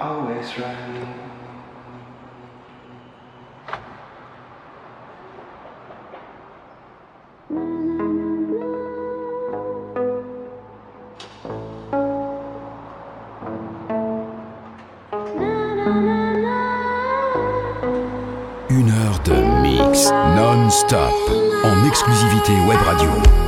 Always right. Non-stop en exclusivité web radio.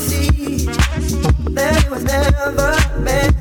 see. That it was never meant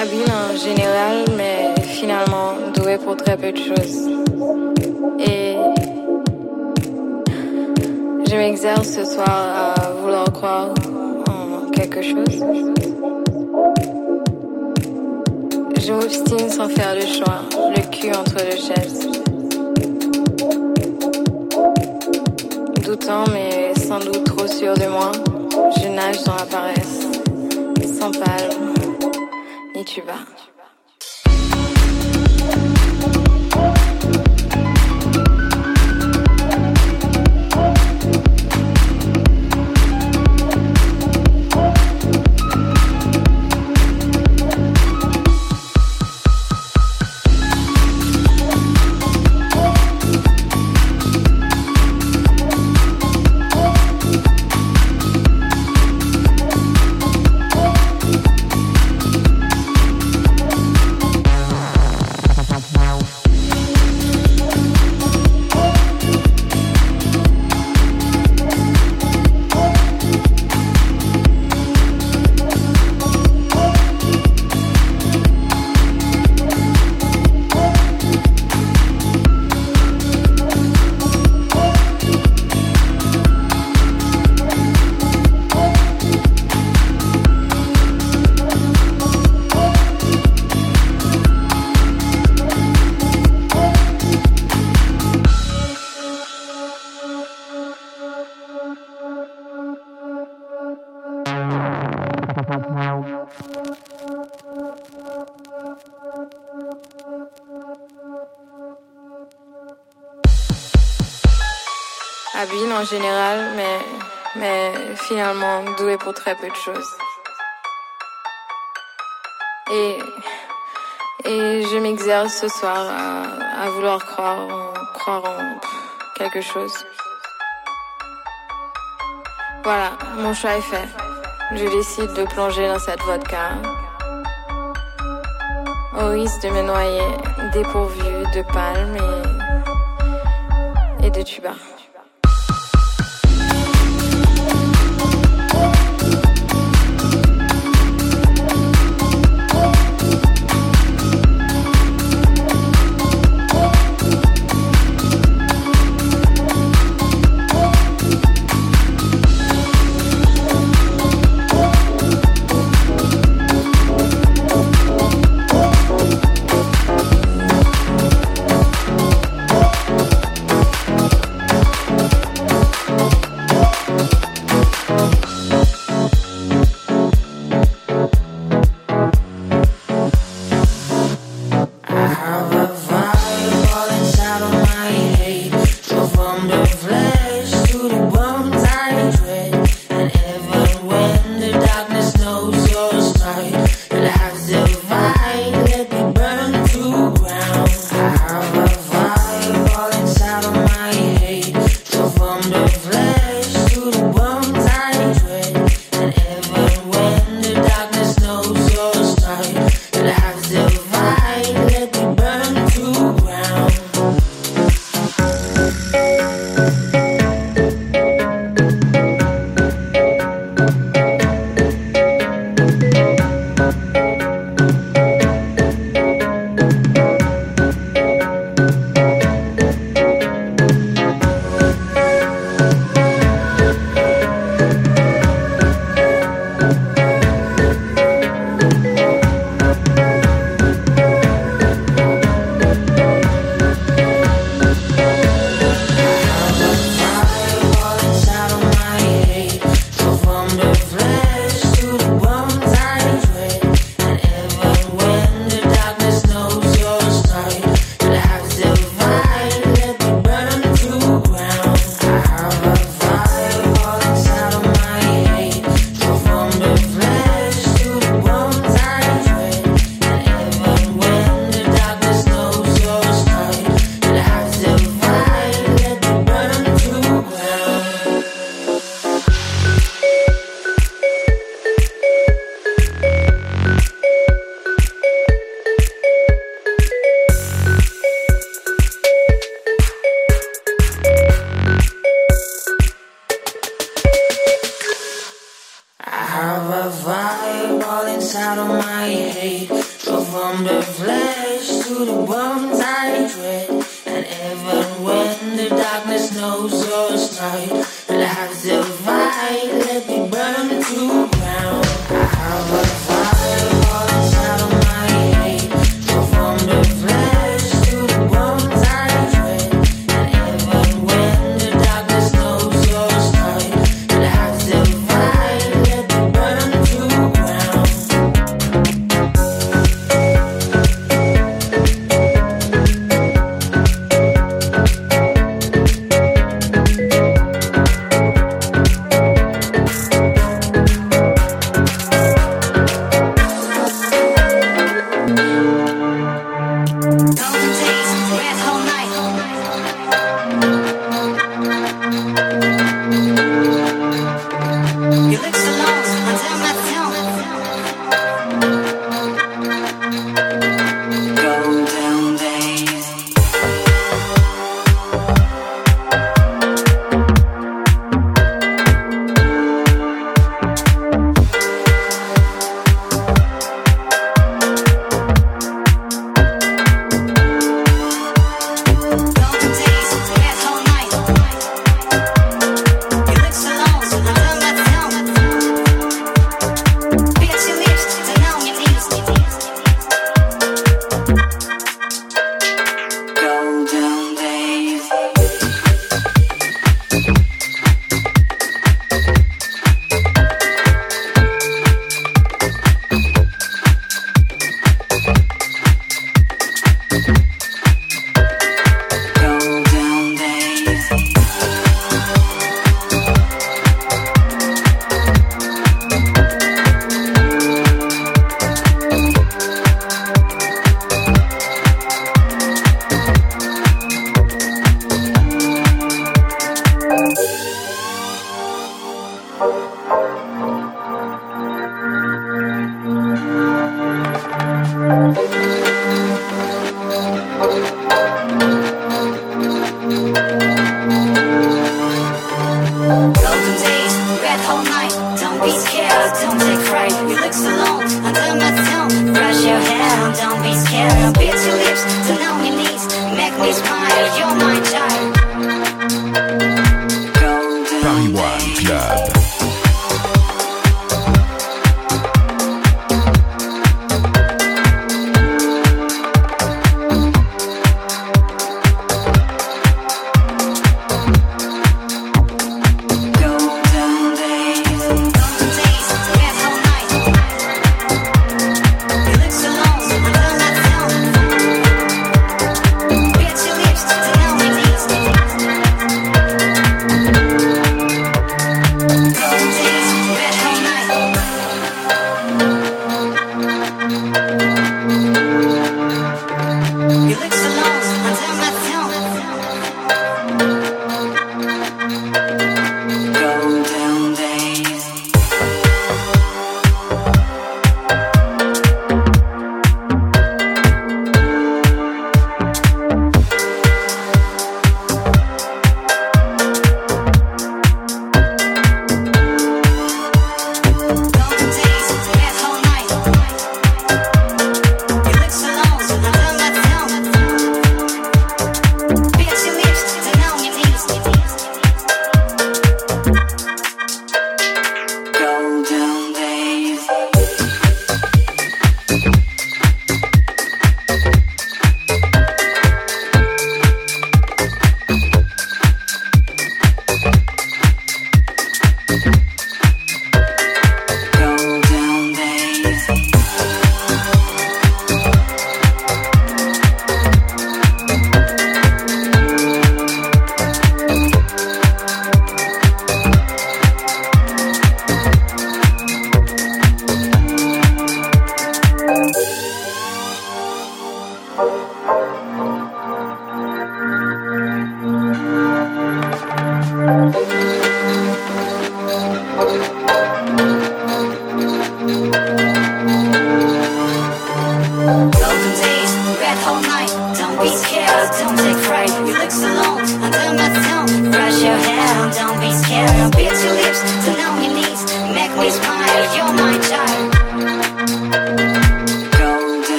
habile en général, mais finalement doué pour très peu de choses. Et je m'exerce ce soir à vouloir croire en quelque chose. Je m'obstine sans faire le choix, le cul entre deux chaises. Doutant, mais sans doute trop sûr de moi, je nage dans la paresse, sans palme tu vas. Habile en général, mais, mais finalement douée pour très peu de choses. Et, et je m'exerce ce soir à, vouloir croire en, croire en quelque chose. Voilà, mon choix est fait. Je décide de plonger dans cette vodka. Au risque de me noyer, dépourvu de palmes et, et de tuba.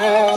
Oh.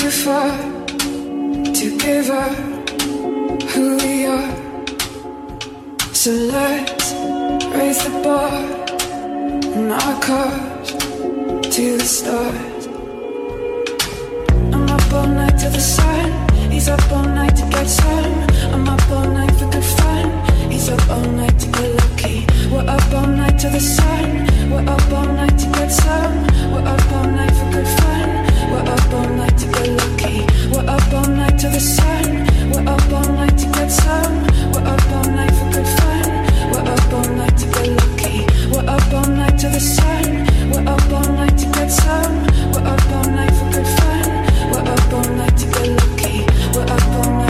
too far to give up who we are. So let's raise the bar and our cars to the stars. I'm up all night to the sun. He's up all night to get some. I'm up all night for good fun. He's up all night to get lucky. We're up all night to the sun. We're up all night to get some. We're up all night for good fun. We're up all night to get lucky. We're up all night till the sun. We're up all night to get some. We're up all night for good fun. We're up all night to get lucky. We're up all night till the sun. We're up all night to get some. We're up all night for good fun. We're up all night to get lucky. We're up all night.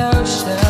ocean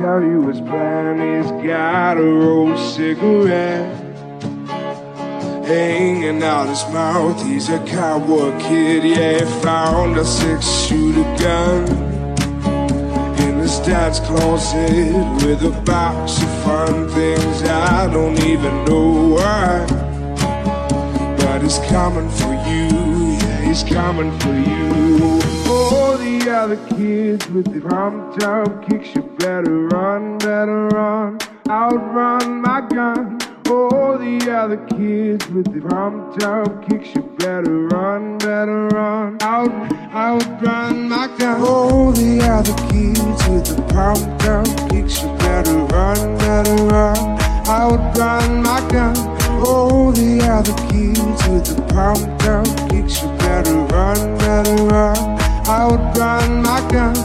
tell you his plan. He's got a roll cigarette hanging out his mouth. He's a cowboy kid, yeah. Found a six shooter gun in his dad's closet with a box of fun things. I don't even know why, but he's coming for you. He's coming for you. Oh, the other kids with the pumped up kicks, you better run, better run, outrun my gun. Oh, the other kids with the pumped up kicks, you better run, better run, out, outrun my gun. Oh, the other kids with the pumped up kicks, you better run, better run, outrun my gun. All the other kids with the pumped up kicks, you better run, better run, outrun my gun.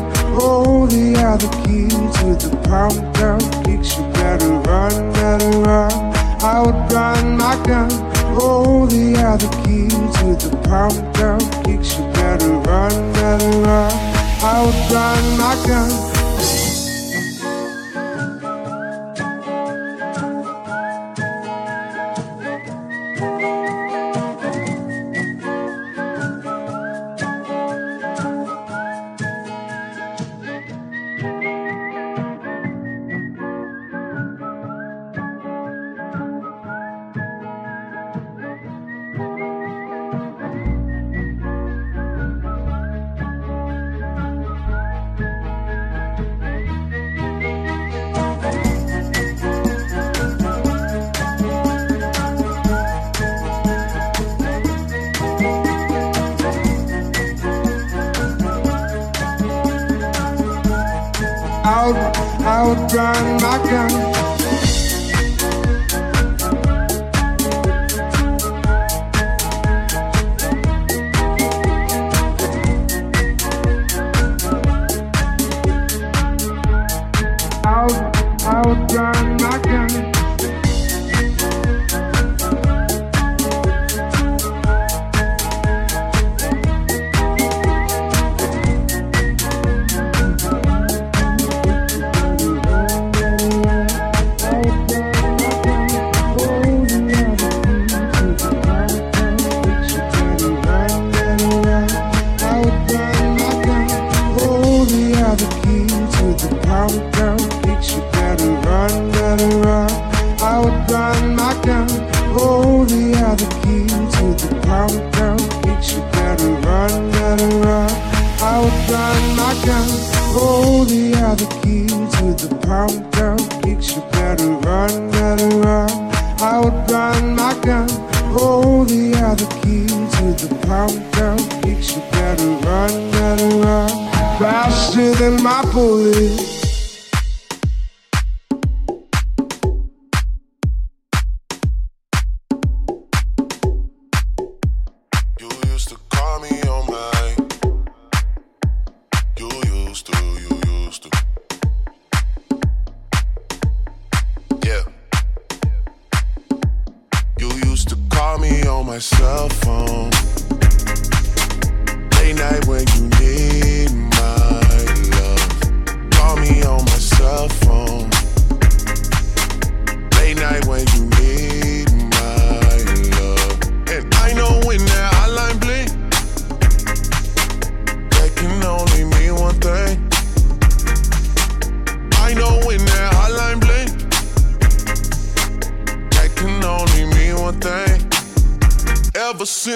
Oh, the other kids with the pumped up kicks, you better run, better run I would outrun my gun. Oh, the other kids with the pumped up kicks. You better run, better run, I would outrun my gun.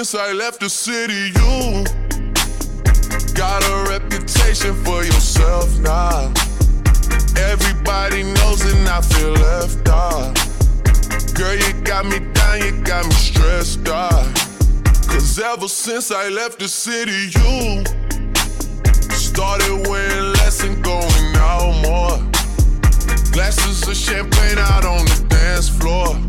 Since I left the city. You got a reputation for yourself now. Everybody knows and I feel left out. Girl, you got me down, you got me stressed out. Cause ever since I left the city, you started wearing less and going out more. Glasses of champagne out on the dance floor.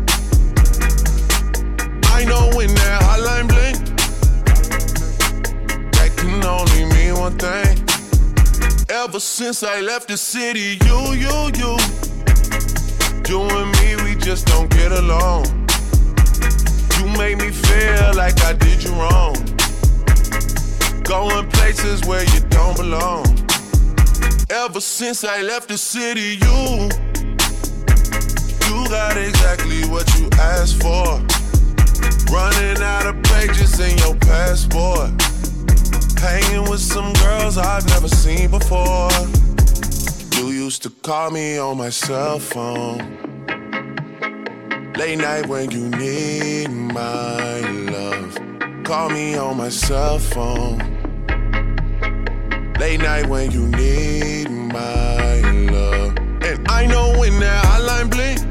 I know when that hotline bling, that can only mean one thing. Ever since I left the city, you, you, you, you and me, we just don't get along. You made me feel like I did you wrong. Going places where you don't belong. Ever since I left the city, you you got exactly what you asked for. Running out of pages in your passport. Hanging with some girls I've never seen before. You used to call me on my cell phone. Late night when you need my love. Call me on my cell phone. Late night when you need my love. And I know when that hotline bling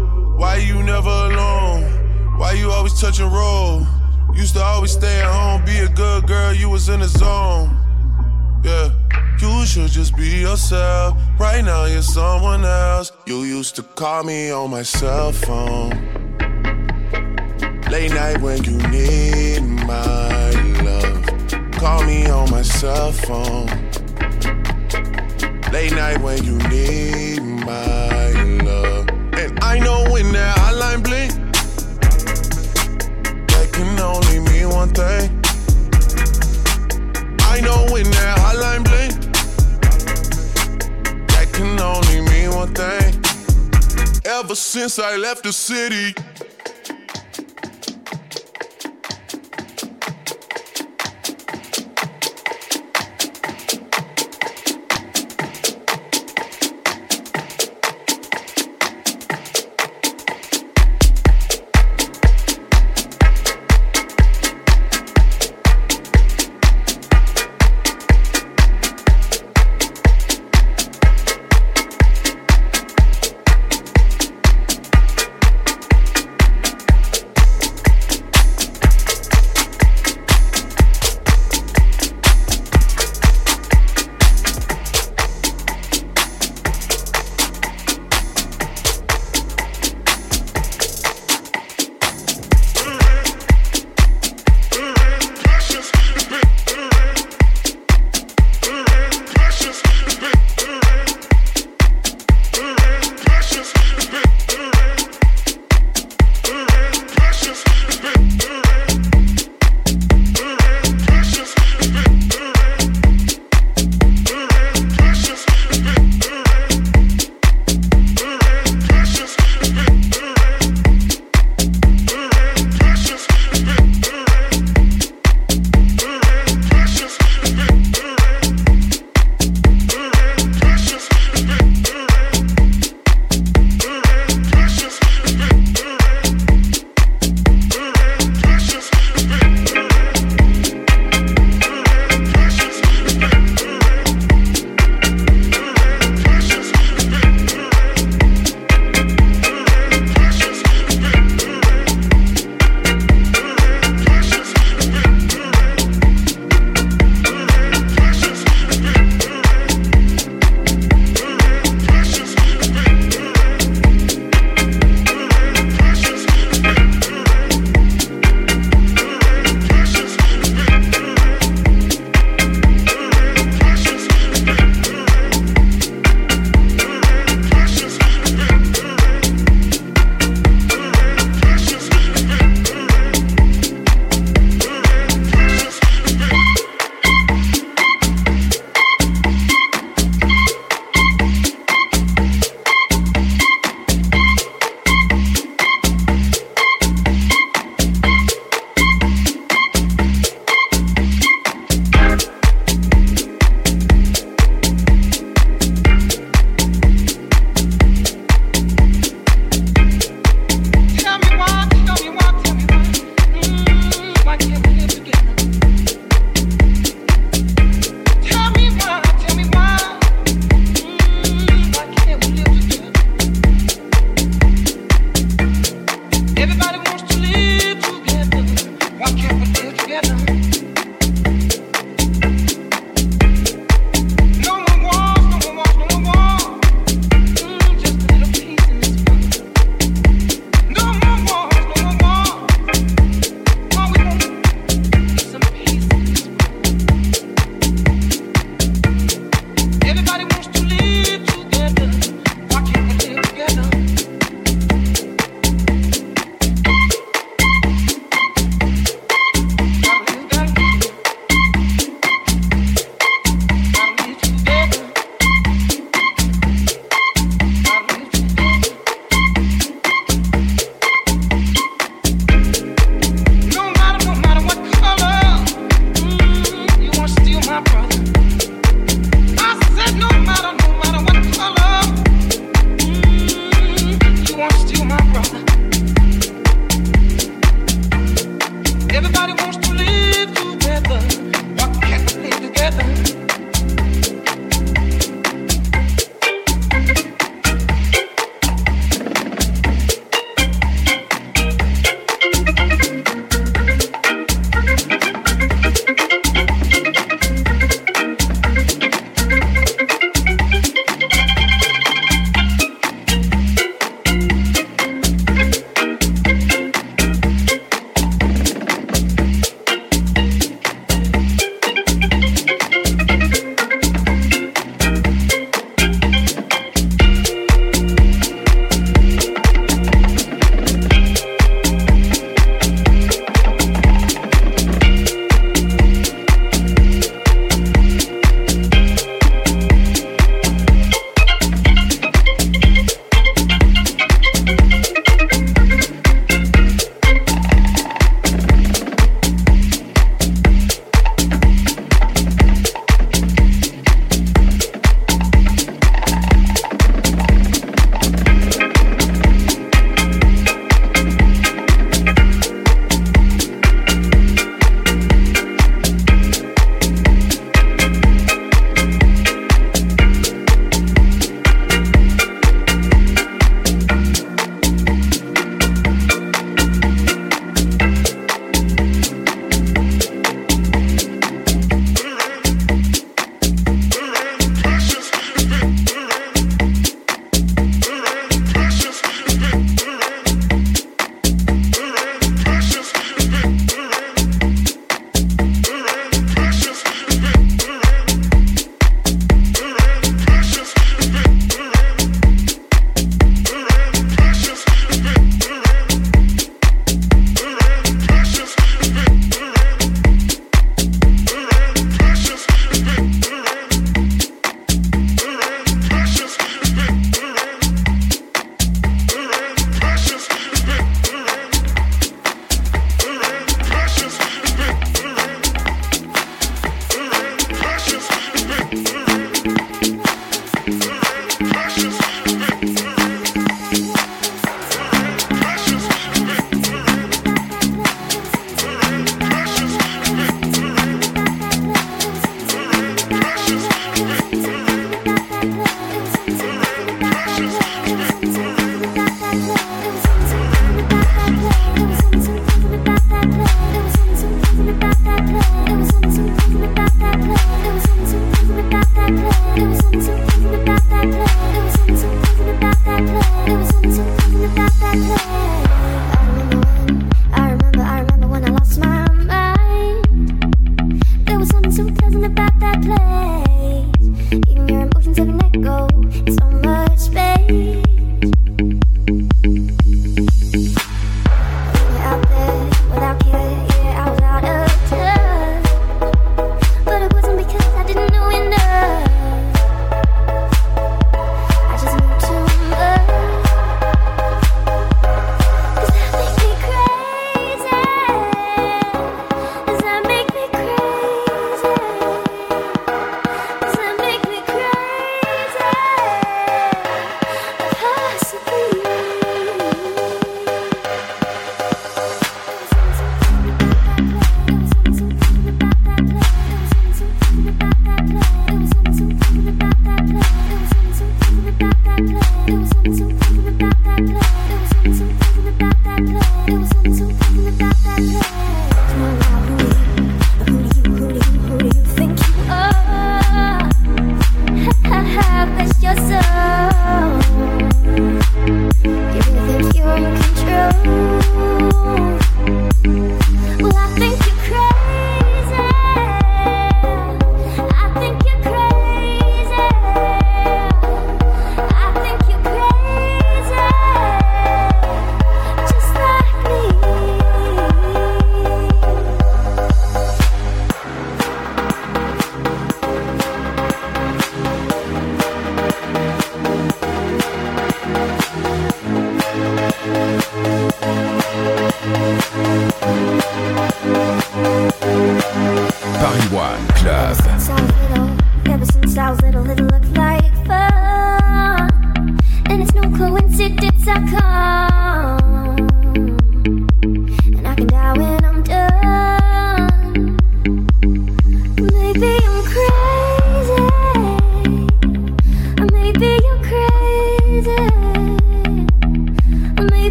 Why you never alone? Why you always touch and roll? Used to always stay at home, be a good girl, you was in the zone. Yeah, you should just be yourself. Right now, you're someone else. You used to call me on my cell phone. Late night when you need my love. Call me on my cell phone. Late night when you need my I know when that hotline bling, that can only mean one thing. I know when that hotline bling, that can only mean one thing. Ever since I left the city.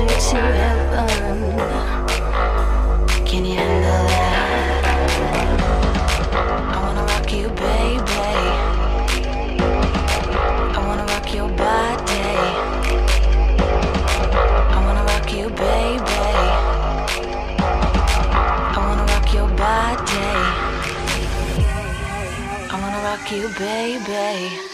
You, to heaven Can you handle that? I wanna rock you, baby. I wanna rock your body. I wanna rock you, baby. I wanna rock your body,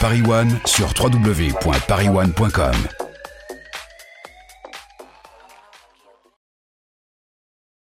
Paris One sur www.parisone.com.